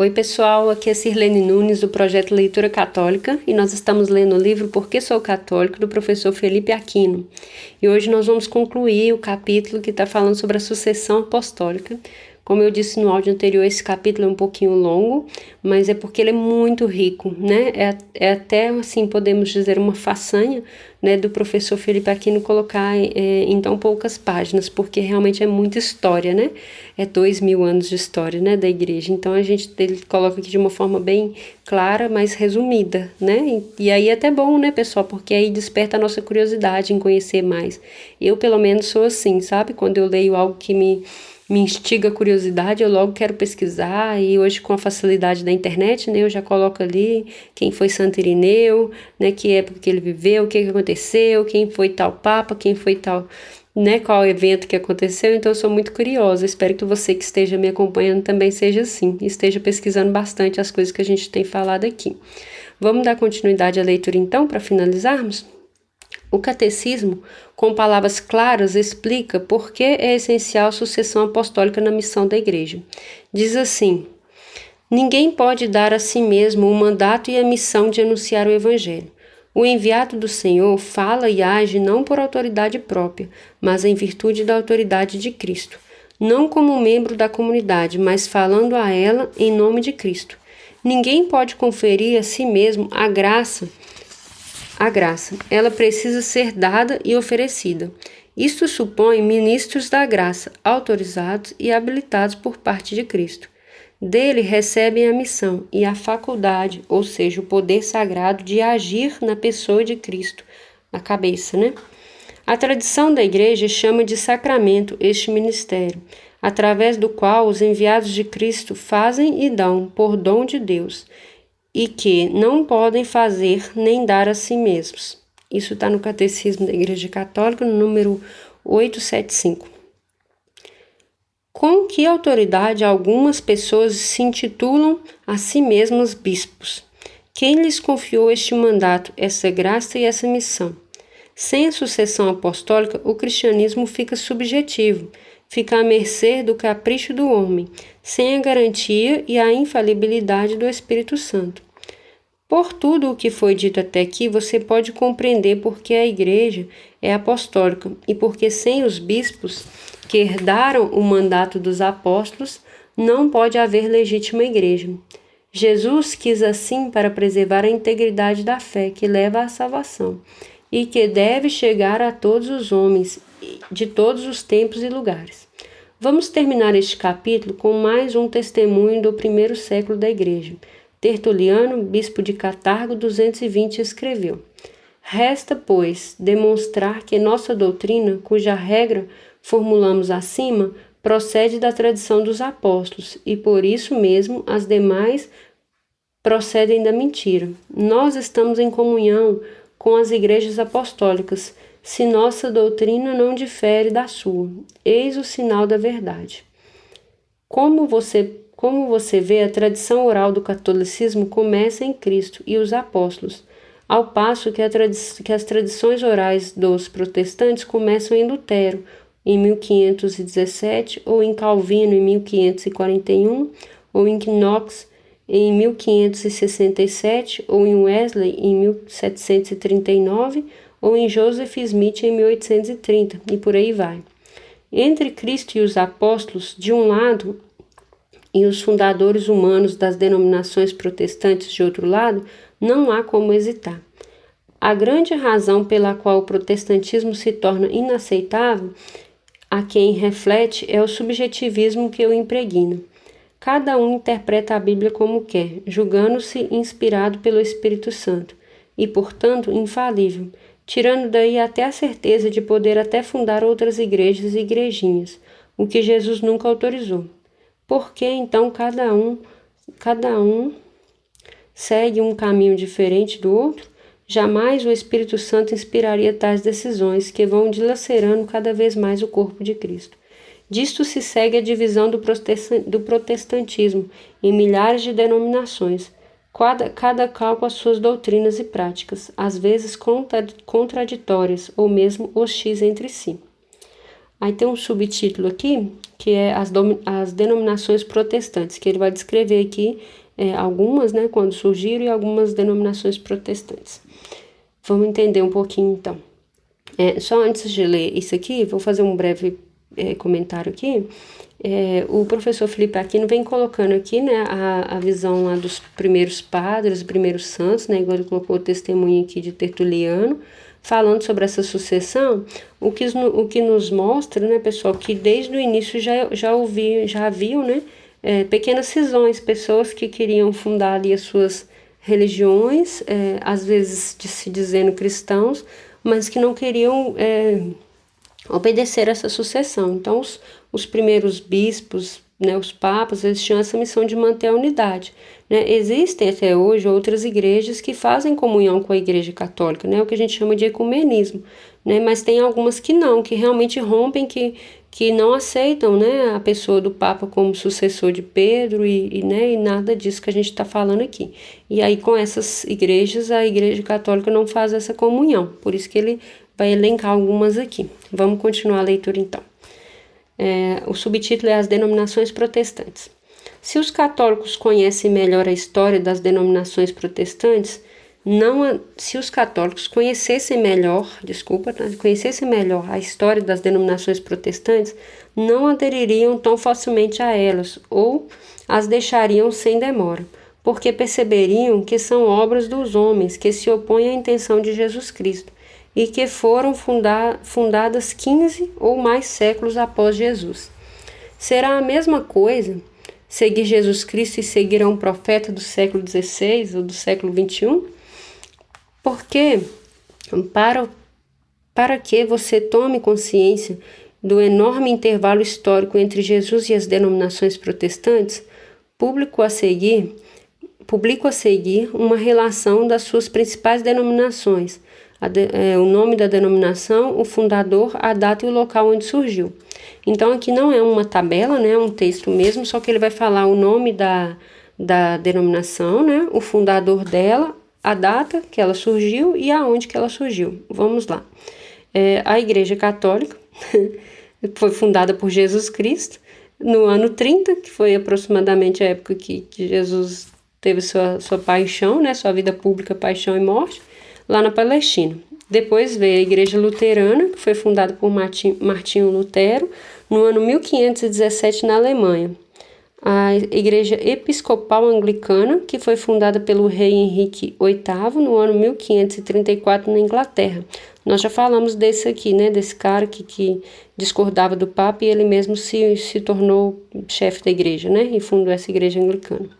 Oi, pessoal, aqui é Sirlene Nunes do projeto Leitura Católica e nós estamos lendo o livro Por que Sou Católico do professor Felipe Aquino. E hoje nós vamos concluir o capítulo que está falando sobre a sucessão apostólica, como eu disse no áudio anterior, esse capítulo é um pouquinho longo, mas é porque ele é muito rico, né? É, é até, assim, podemos dizer, uma façanha né, do professor Felipe Aquino colocar é, em tão poucas páginas, porque realmente é muita história, né? É dois mil anos de história, né, da igreja. Então a gente ele coloca aqui de uma forma bem clara, mas resumida, né? E, e aí é até bom, né, pessoal? Porque aí desperta a nossa curiosidade em conhecer mais. Eu, pelo menos, sou assim, sabe? Quando eu leio algo que me me instiga a curiosidade, eu logo quero pesquisar e hoje com a facilidade da internet, né, eu já coloco ali quem foi Santo Irineu, né, que época que ele viveu, o que, aconteceu, quem foi tal papa, quem foi tal, né, qual evento que aconteceu, então eu sou muito curiosa, espero que você que esteja me acompanhando também seja assim, esteja pesquisando bastante as coisas que a gente tem falado aqui. Vamos dar continuidade à leitura então, para finalizarmos? O catecismo, com palavras claras, explica por que é essencial a sucessão apostólica na missão da Igreja. Diz assim: Ninguém pode dar a si mesmo o mandato e a missão de anunciar o Evangelho. O enviado do Senhor fala e age não por autoridade própria, mas em virtude da autoridade de Cristo, não como membro da comunidade, mas falando a ela em nome de Cristo. Ninguém pode conferir a si mesmo a graça a graça. Ela precisa ser dada e oferecida. Isto supõe ministros da graça, autorizados e habilitados por parte de Cristo. Dele recebem a missão e a faculdade, ou seja, o poder sagrado de agir na pessoa de Cristo, na cabeça, né? A tradição da Igreja chama de sacramento este ministério, através do qual os enviados de Cristo fazem e dão, por dom de Deus, e que não podem fazer nem dar a si mesmos. Isso está no Catecismo da Igreja Católica, no número 875. Com que autoridade algumas pessoas se intitulam a si mesmas bispos? Quem lhes confiou este mandato, essa graça e essa missão? Sem a sucessão apostólica, o cristianismo fica subjetivo, fica à mercê do capricho do homem, sem a garantia e a infalibilidade do Espírito Santo. Por tudo o que foi dito até aqui, você pode compreender por que a Igreja é apostólica e porque sem os bispos que herdaram o mandato dos apóstolos, não pode haver legítima Igreja. Jesus quis assim para preservar a integridade da fé que leva à salvação e que deve chegar a todos os homens de todos os tempos e lugares. Vamos terminar este capítulo com mais um testemunho do primeiro século da Igreja. Tertuliano, bispo de Catargo, 220, escreveu: Resta, pois, demonstrar que nossa doutrina, cuja regra formulamos acima, procede da tradição dos apóstolos e por isso mesmo as demais procedem da mentira. Nós estamos em comunhão com as igrejas apostólicas se nossa doutrina não difere da sua. Eis o sinal da verdade. Como você, como você vê, a tradição oral do catolicismo começa em Cristo e os apóstolos, ao passo que, que as tradições orais dos protestantes começam em Lutero, em 1517, ou em Calvino, em 1541, ou em Knox, em 1567, ou em Wesley, em 1739, ou em Joseph Smith em 1830, e por aí vai. Entre Cristo e os apóstolos, de um lado, e os fundadores humanos das denominações protestantes, de outro lado, não há como hesitar. A grande razão pela qual o protestantismo se torna inaceitável a quem reflete é o subjetivismo que o impregna. Cada um interpreta a Bíblia como quer, julgando-se inspirado pelo Espírito Santo e, portanto, infalível, tirando daí até a certeza de poder até fundar outras igrejas e igrejinhas, o que Jesus nunca autorizou. Por que então cada um, cada um segue um caminho diferente do outro? Jamais o Espírito Santo inspiraria tais decisões que vão dilacerando cada vez mais o corpo de Cristo. Disto se segue a divisão do protestantismo em milhares de denominações, Cada, cada qual com as suas doutrinas e práticas, às vezes contraditórias ou mesmo hostis entre si. Aí tem um subtítulo aqui, que é as, as denominações protestantes, que ele vai descrever aqui é, algumas, né, quando surgiram, e algumas denominações protestantes. Vamos entender um pouquinho então. É, só antes de ler isso aqui, vou fazer um breve é, comentário aqui. É, o professor Felipe Aquino vem colocando aqui né, a, a visão lá dos primeiros padres, primeiros santos, né, igual ele colocou o testemunho aqui de Tertuliano, falando sobre essa sucessão, o que, o que nos mostra, né, pessoal, que desde o início já, já já haviam, né, é, pequenas cisões, pessoas que queriam fundar ali as suas religiões, é, às vezes se dizendo cristãos, mas que não queriam obedecer essa sucessão. Então, os, os primeiros bispos, né, os papas, eles tinham essa missão de manter a unidade. Né? Existem até hoje outras igrejas que fazem comunhão com a Igreja Católica, né, o que a gente chama de ecumenismo, né, mas tem algumas que não, que realmente rompem, que, que não aceitam né, a pessoa do Papa como sucessor de Pedro e, e, né, e nada disso que a gente está falando aqui. E aí, com essas igrejas, a Igreja Católica não faz essa comunhão, por isso que ele vai elencar algumas aqui. Vamos continuar a leitura então. É, o subtítulo é As Denominações Protestantes. Se os católicos conhecem melhor a história das denominações protestantes, não se os católicos conhecessem melhor, desculpa, tá? conhecessem melhor a história das denominações protestantes, não adeririam tão facilmente a elas ou as deixariam sem demora, porque perceberiam que são obras dos homens que se opõem à intenção de Jesus Cristo e que foram fundar, fundadas 15 ou mais séculos após Jesus. Será a mesma coisa seguir Jesus Cristo e seguir a um profeta do século XVI ou do século XXI? Porque para, para que você tome consciência do enorme intervalo histórico entre Jesus e as denominações protestantes, público a seguir, publico a seguir uma relação das suas principais denominações, de, é, o nome da denominação, o fundador, a data e o local onde surgiu. Então aqui não é uma tabela, né, é um texto mesmo, só que ele vai falar o nome da, da denominação, né, o fundador dela, a data que ela surgiu e aonde que ela surgiu. Vamos lá. É, a Igreja Católica foi fundada por Jesus Cristo no ano 30, que foi aproximadamente a época que, que Jesus teve sua, sua paixão, né, sua vida pública, paixão e morte lá na Palestina. Depois veio a Igreja Luterana, que foi fundada por Martinho Lutero, no ano 1517 na Alemanha. A Igreja Episcopal Anglicana, que foi fundada pelo rei Henrique VIII no ano 1534 na Inglaterra. Nós já falamos desse aqui, né, desse cara que, que discordava do Papa e ele mesmo se, se tornou chefe da igreja, né, e fundou essa igreja anglicana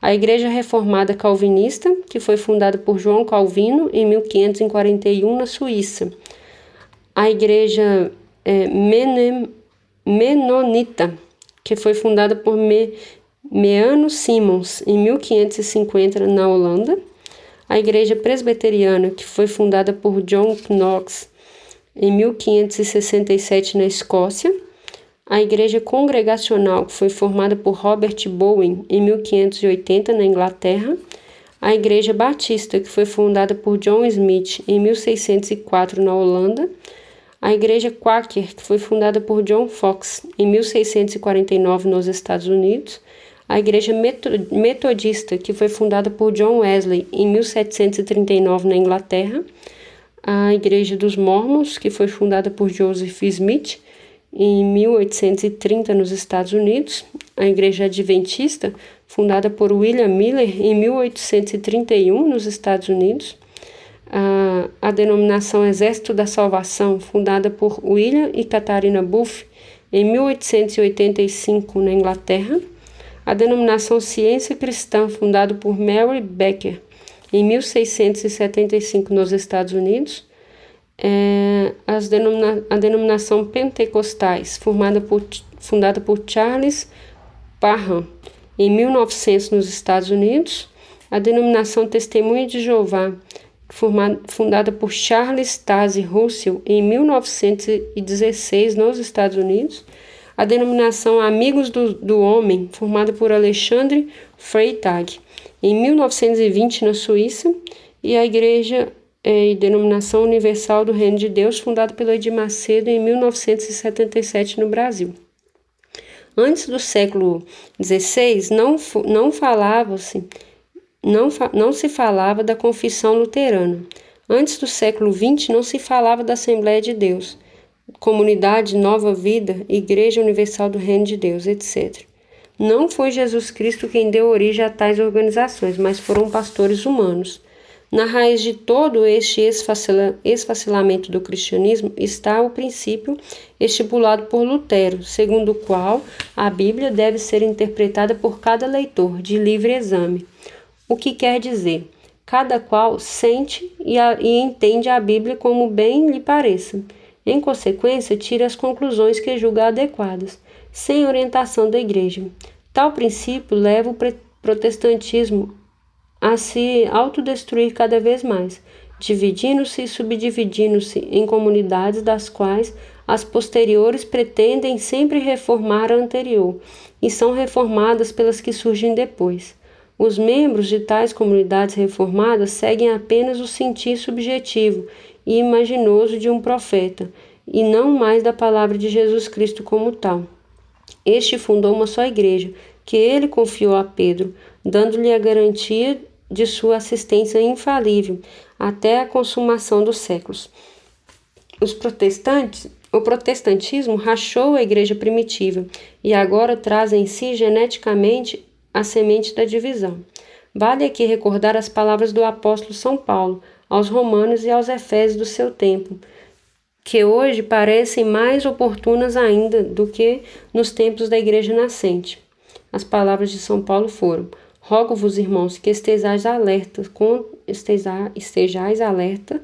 a Igreja Reformada Calvinista, que foi fundada por João Calvino em 1541 na Suíça, a Igreja é, Menem, Menonita, que foi fundada por Me, Meano Simons em 1550 na Holanda, a Igreja Presbiteriana, que foi fundada por John Knox em 1567 na Escócia, a Igreja Congregacional, que foi formada por Robert Bowen em 1580 na Inglaterra, a Igreja Batista, que foi fundada por John Smith em 1604 na Holanda, a Igreja Quaker, que foi fundada por John Fox em 1649 nos Estados Unidos, a Igreja Metodista, que foi fundada por John Wesley em 1739 na Inglaterra, a Igreja dos Mormons, que foi fundada por Joseph Smith em 1830 nos Estados Unidos, a Igreja Adventista, fundada por William Miller em 1831 nos Estados Unidos, a, a denominação Exército da Salvação, fundada por William e Catarina Buff em 1885 na Inglaterra, a denominação Ciência Cristã, fundada por Mary Becker em 1675 nos Estados Unidos, é, denomina a denominação Pentecostais, formada por, fundada por Charles Parham em 1900 nos Estados Unidos, a denominação Testemunha de Jeová, formada, fundada por Charles Taze Russell em 1916 nos Estados Unidos, a denominação Amigos do, do Homem, formada por Alexandre Freytag em 1920 na Suíça, e a Igreja e Denominação Universal do Reino de Deus, fundada pelo Edir Macedo em 1977 no Brasil. Antes do século XVI, não, não falava-se não, não se falava da confissão luterana. Antes do século XX, não se falava da Assembleia de Deus, Comunidade Nova Vida, Igreja Universal do Reino de Deus, etc. Não foi Jesus Cristo quem deu origem a tais organizações, mas foram pastores humanos. Na raiz de todo este esfacelamento do cristianismo está o princípio estipulado por Lutero, segundo o qual a Bíblia deve ser interpretada por cada leitor, de livre exame. O que quer dizer? Cada qual sente e, a, e entende a Bíblia como bem lhe pareça. Em consequência, tira as conclusões que julga adequadas, sem orientação da Igreja. Tal princípio leva o protestantismo a se autodestruir cada vez mais, dividindo-se e subdividindo-se em comunidades das quais as posteriores pretendem sempre reformar a anterior e são reformadas pelas que surgem depois. Os membros de tais comunidades reformadas seguem apenas o sentir subjetivo e imaginoso de um profeta, e não mais da palavra de Jesus Cristo como tal. Este fundou uma só igreja, que ele confiou a Pedro, dando-lhe a garantia de sua assistência infalível até a consumação dos séculos. Os protestantes, o protestantismo rachou a igreja primitiva e agora traz em si geneticamente a semente da divisão. Vale aqui recordar as palavras do apóstolo São Paulo aos romanos e aos efésios do seu tempo, que hoje parecem mais oportunas ainda do que nos tempos da igreja nascente. As palavras de São Paulo foram: Rogo-vos, irmãos, que estejais alerta, com, estejais alerta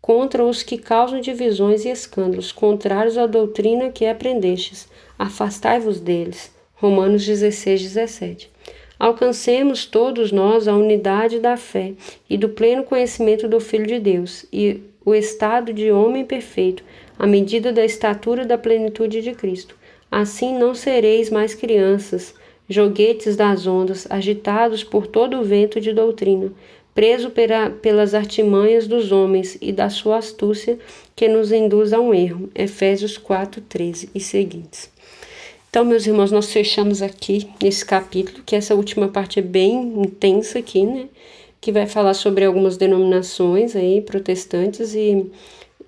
contra os que causam divisões e escândalos, contrários à doutrina que aprendestes. Afastai-vos deles. Romanos 16, 17. Alcancemos todos nós a unidade da fé e do pleno conhecimento do Filho de Deus e o estado de homem perfeito, à medida da estatura da plenitude de Cristo. Assim não sereis mais crianças, joguetes das ondas, agitados por todo o vento de doutrina, preso pela, pelas artimanhas dos homens e da sua astúcia que nos induz a um erro. Efésios 4, 13 e seguintes. Então, meus irmãos, nós fechamos aqui nesse capítulo, que essa última parte é bem intensa aqui, né? Que vai falar sobre algumas denominações aí protestantes e,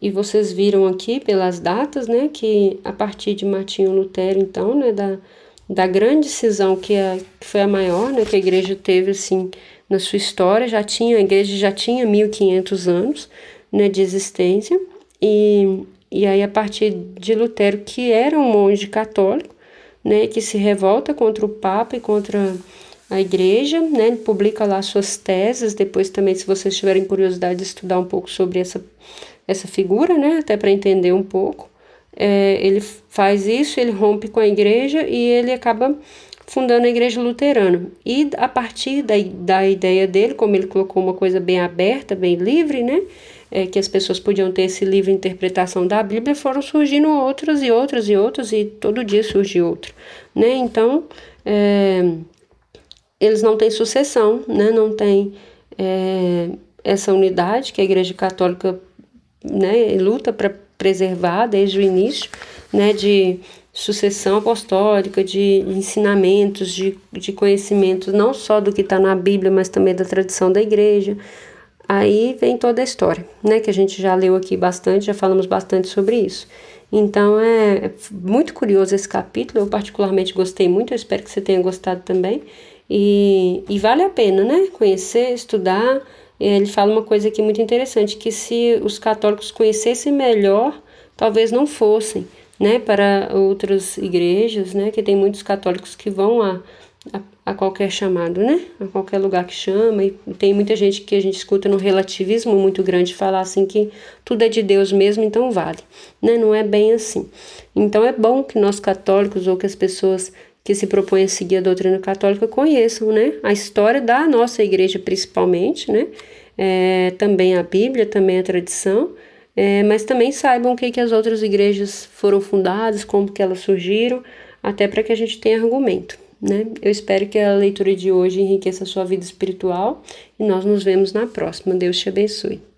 e vocês viram aqui pelas datas, né? Que a partir de Martinho Lutero, então, né? Da, da grande cisão que, a, que foi a maior, né, que a igreja teve assim na sua história, já tinha a igreja já tinha 1500 anos, né, de existência. E e aí a partir de Lutero, que era um monge católico, né, que se revolta contra o papa e contra a igreja, né, ele publica lá suas teses, depois também se vocês tiverem curiosidade de estudar um pouco sobre essa essa figura, né, até para entender um pouco é, ele faz isso, ele rompe com a igreja e ele acaba fundando a igreja luterana. E a partir da, da ideia dele, como ele colocou uma coisa bem aberta, bem livre, né? É, que as pessoas podiam ter esse livre interpretação da Bíblia, foram surgindo outras e outras e outras, e todo dia surge outra, né? Então, é, eles não têm sucessão, né? Não tem é, essa unidade que a Igreja Católica né, luta para preservar desde o início, né, de sucessão apostólica, de ensinamentos, de, de conhecimentos não só do que está na Bíblia, mas também da tradição da igreja. Aí vem toda a história, né, que a gente já leu aqui bastante, já falamos bastante sobre isso. Então é, é muito curioso esse capítulo, eu particularmente gostei muito, eu espero que você tenha gostado também. E, e vale a pena, né? Conhecer, estudar, ele fala uma coisa aqui muito interessante, que se os católicos conhecessem melhor, talvez não fossem, né, para outras igrejas, né, que tem muitos católicos que vão a, a, a qualquer chamado, né, a qualquer lugar que chama, e tem muita gente que a gente escuta no relativismo muito grande falar assim que tudo é de Deus mesmo, então vale, né, não é bem assim. Então é bom que nós católicos ou que as pessoas que se propõem a seguir a doutrina católica conheçam, né? A história da nossa igreja, principalmente, né? É, também a Bíblia, também a tradição, é, mas também saibam o que, que as outras igrejas foram fundadas, como que elas surgiram, até para que a gente tenha argumento. Né? Eu espero que a leitura de hoje enriqueça a sua vida espiritual e nós nos vemos na próxima. Deus te abençoe.